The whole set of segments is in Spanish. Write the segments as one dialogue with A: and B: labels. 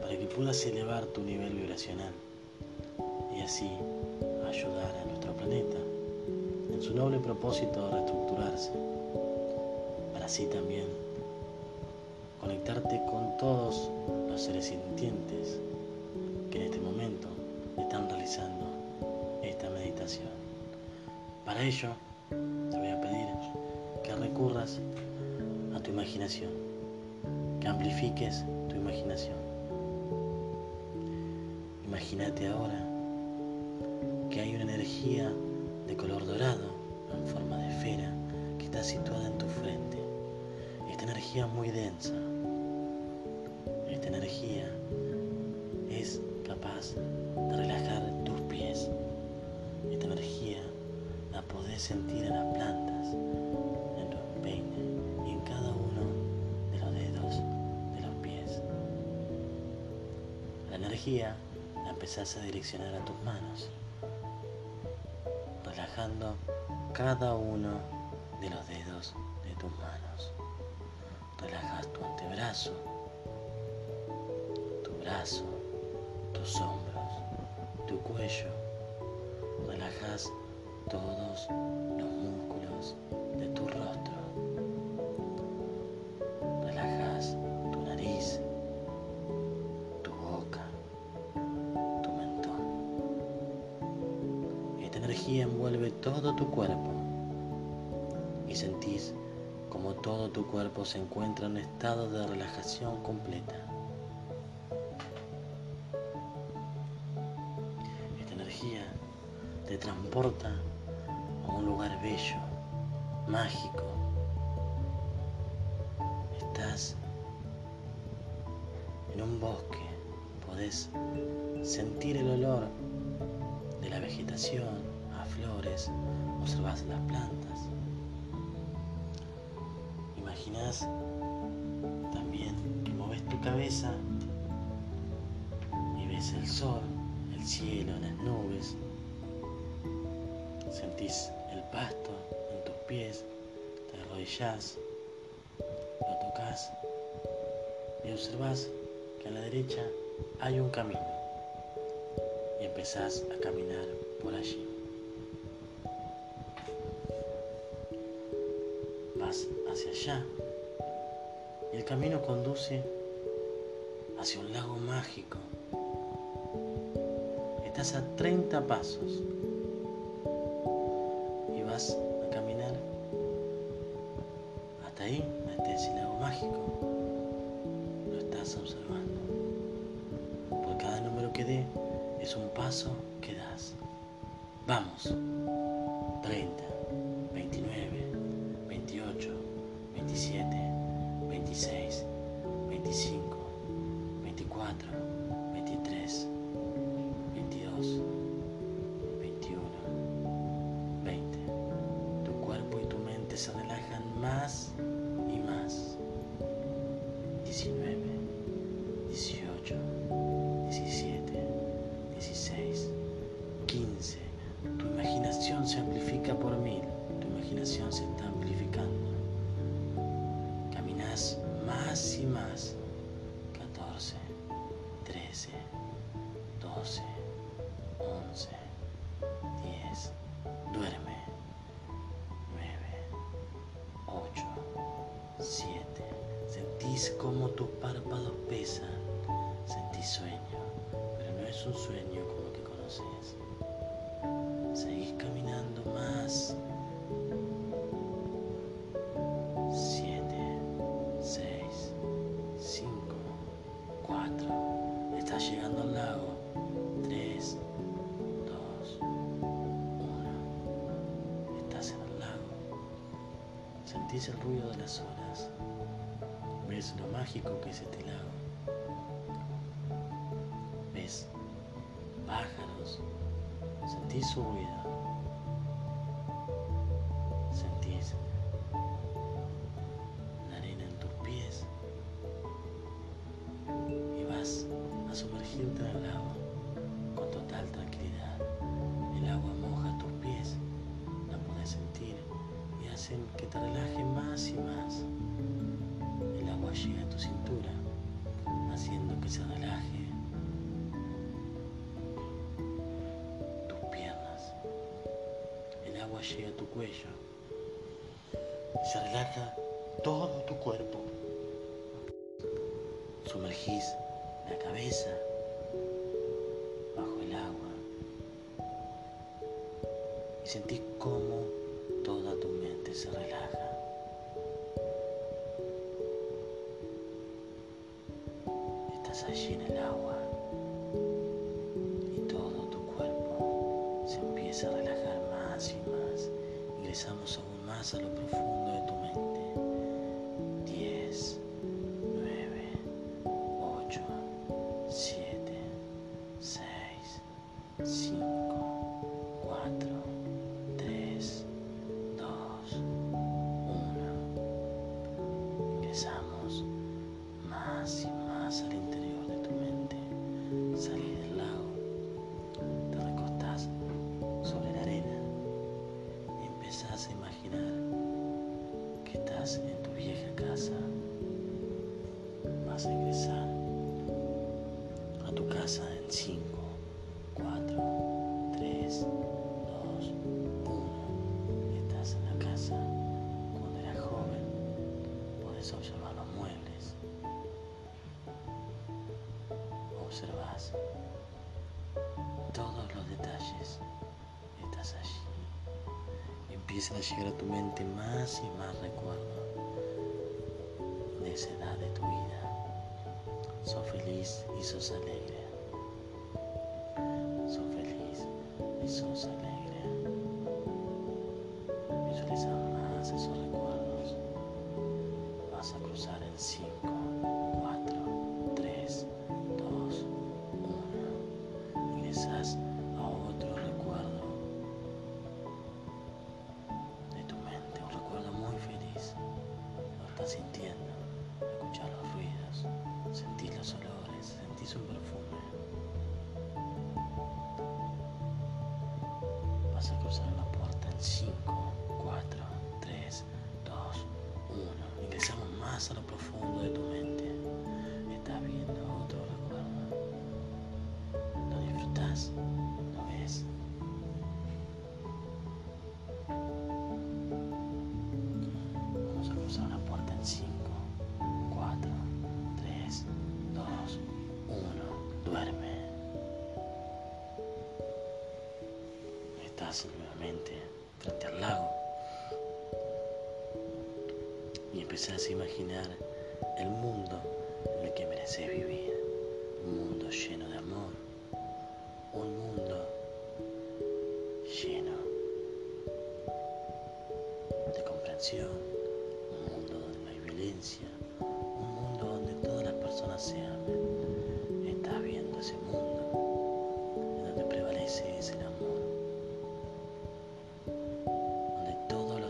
A: para que puedas elevar tu nivel vibracional y así ayudar a nuestro planeta en su noble propósito de reestructurarse, para así también conectarte con todos los seres sintientes que en este momento están realizando esta meditación. Para ello, te voy a pedir que recurras a tu imaginación, que amplifiques tu imaginación. Imagínate ahora que hay una energía de color dorado en forma de esfera que está situada en tu frente. Esta energía es muy densa. Esta energía es capaz de relajar tus pies. Esta energía la podés sentir en las plantas, La energía la empezás a direccionar a tus manos relajando cada uno de los dedos de tus manos. Relajas tu antebrazo, tu brazo, tus hombros, tu cuello. Relajas todos los músculos de tu rostro. Energía envuelve todo tu cuerpo y sentís como todo tu cuerpo se encuentra en estado de relajación completa. Esta energía te transporta a un lugar bello, mágico. Estás en un bosque, podés sentir el olor de la vegetación, flores, observas las plantas. Imaginas también que moves tu cabeza y ves el sol, el cielo, las nubes. Sentís el pasto en tus pies, te arrodillás, lo tocas y observas que a la derecha hay un camino y empezás a caminar por allí. Hacia allá y el camino conduce hacia un lago mágico. Estás a 30 pasos y vas a caminar hasta ahí, hasta ese lago mágico. Lo estás observando. Por cada número que dé es un paso que das. Vamos. 30, 29, 28, 27, 26, 25, 24, 23, 22, 21, 20. Tu cuerpo y tu mente se relajan más y más. 19, 18, 17, 16, 15. Tu imaginación se amplifica por mil. Imaginación se está amplificando. Caminas más y más. 14, 13, 12, 11, 10. Duerme. 9, 8, 7. Sentís como tus párpados pesan. Sentís sueño, pero no es un sueño como el que conoces. Seguís caminando Sentís el ruido de las olas. Ves lo mágico que es este lago. Ves pájaros. Sentís su ruido. llega a tu cintura, haciendo que se relaje tus piernas. El agua llega a tu cuello y se relaja todo tu cuerpo. Sumergís la cabeza bajo el agua y sentís cómo ƙasashe da dawa 3, 2, 1. Estás en la casa cuando eras joven. Podés observar los muebles. Observas todos los detalles. Estás allí. Empiezan a llegar a tu mente más y más recuerdos de esa edad de tu vida. Sos feliz y sos alegre. Y sos alegre. Vas a cruzar la puerta en 5, 4, 3, 2, 1. Ingresamos más a lo profundo de tu mente. Nuevamente frente al lago y empezás a imaginar el mundo en el que mereces vivir. Un mundo lleno de amor. Un mundo lleno de comprensión. Un mundo donde no hay violencia. Un mundo donde todas las personas se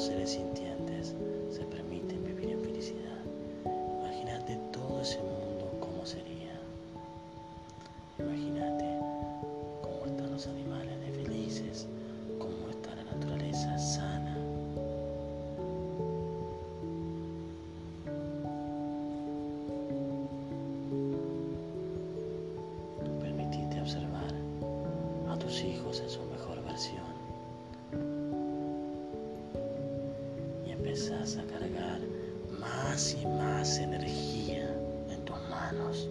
A: los seres sintientes se permiten vivir en felicidad. Imagínate todo ese mundo como sería. Imagínate cómo están los animales de felices, cómo está la naturaleza sana. Permitite observar a tus hijos en su empezás a cargar más y más energía en tus manos.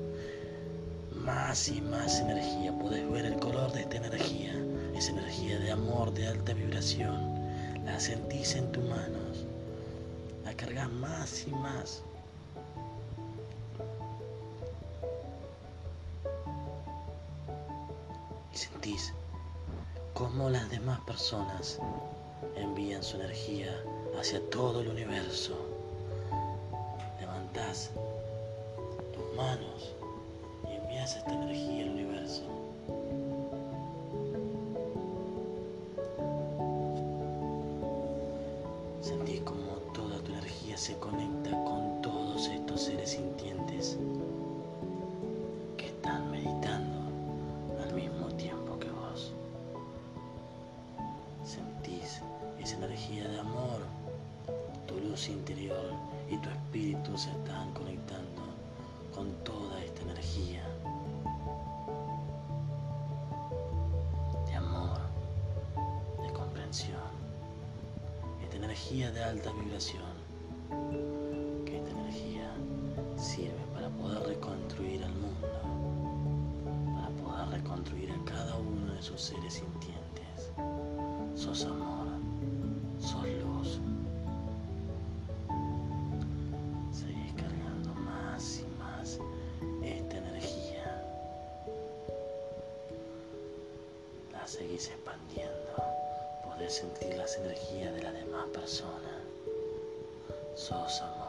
A: Más y más energía. Puedes ver el color de esta energía. Es energía de amor, de alta vibración. La sentís en tus manos. La cargas más y más. Y sentís cómo las demás personas envían su energía hacia todo el universo. Levantás tus manos de alta vibración, que esta energía sirve para poder reconstruir al mundo, para poder reconstruir a cada uno de sus seres sintientes. Sos amor, sos luz. Seguís cargando más y más esta energía. La seguís expandiendo. Sentir las energías de las demás personas. Sos amor.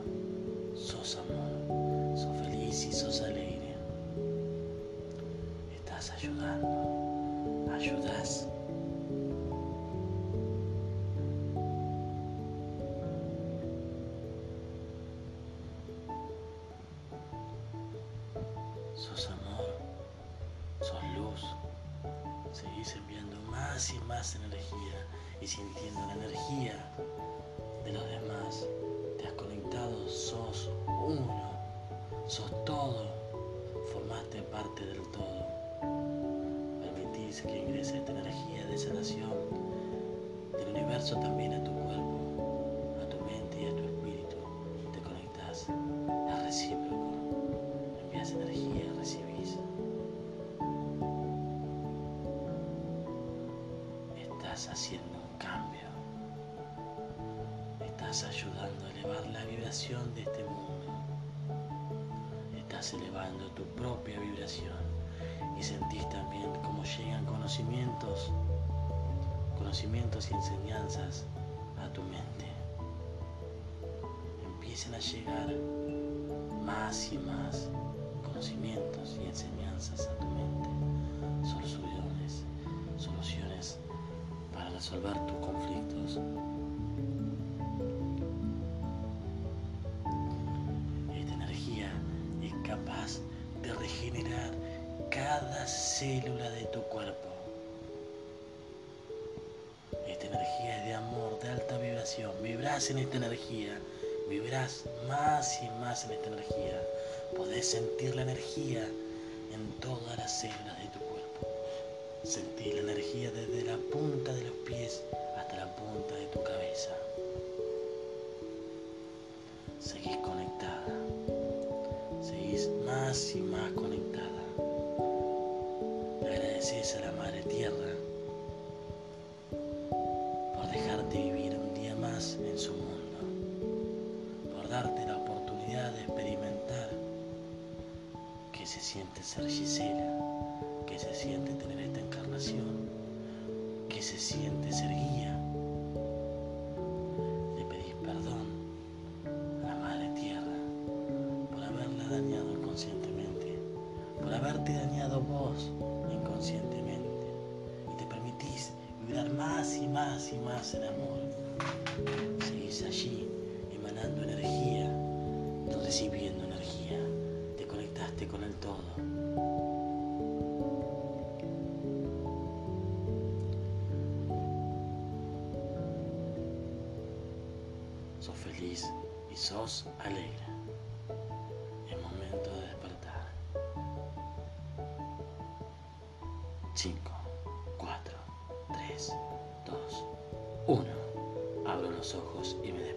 A: sos amor. Sos feliz y sos alegre. Estás ayudando, ayudas. Sanación del universo también a tu cuerpo, a tu mente y a tu espíritu. Te conectas, a recíproco, envías energía, recibís. Estás haciendo Estás ayudando a elevar la vibración de este mundo. Estás elevando tu propia vibración y sentís también cómo llegan conocimientos, conocimientos y enseñanzas a tu mente. Empiecen a llegar más y más conocimientos y enseñanzas a tu mente, soluciones, soluciones para resolver tus conflictos cada célula de tu cuerpo. Vibración. En esta energía, vibrás más y más en esta energía. Podés sentir la energía en todas las células de tu cuerpo. Sentir la energía desde la punta de los pies hasta la punta de tu cabeza. Seguís conectada. Seguís más y más conectada agradeces a la Madre Tierra por dejarte vivir darte la oportunidad de experimentar que se siente ser Gisela, que se siente tener esta encarnación, que se siente ser guía. Le pedís perdón a la Madre Tierra por haberla dañado inconscientemente, por haberte dañado vos y te permitís vibrar más y más y más en amor. Con el todo. Sos feliz y sos alegre. 5, 4, 3, 2, 1. Abro los ojos y me.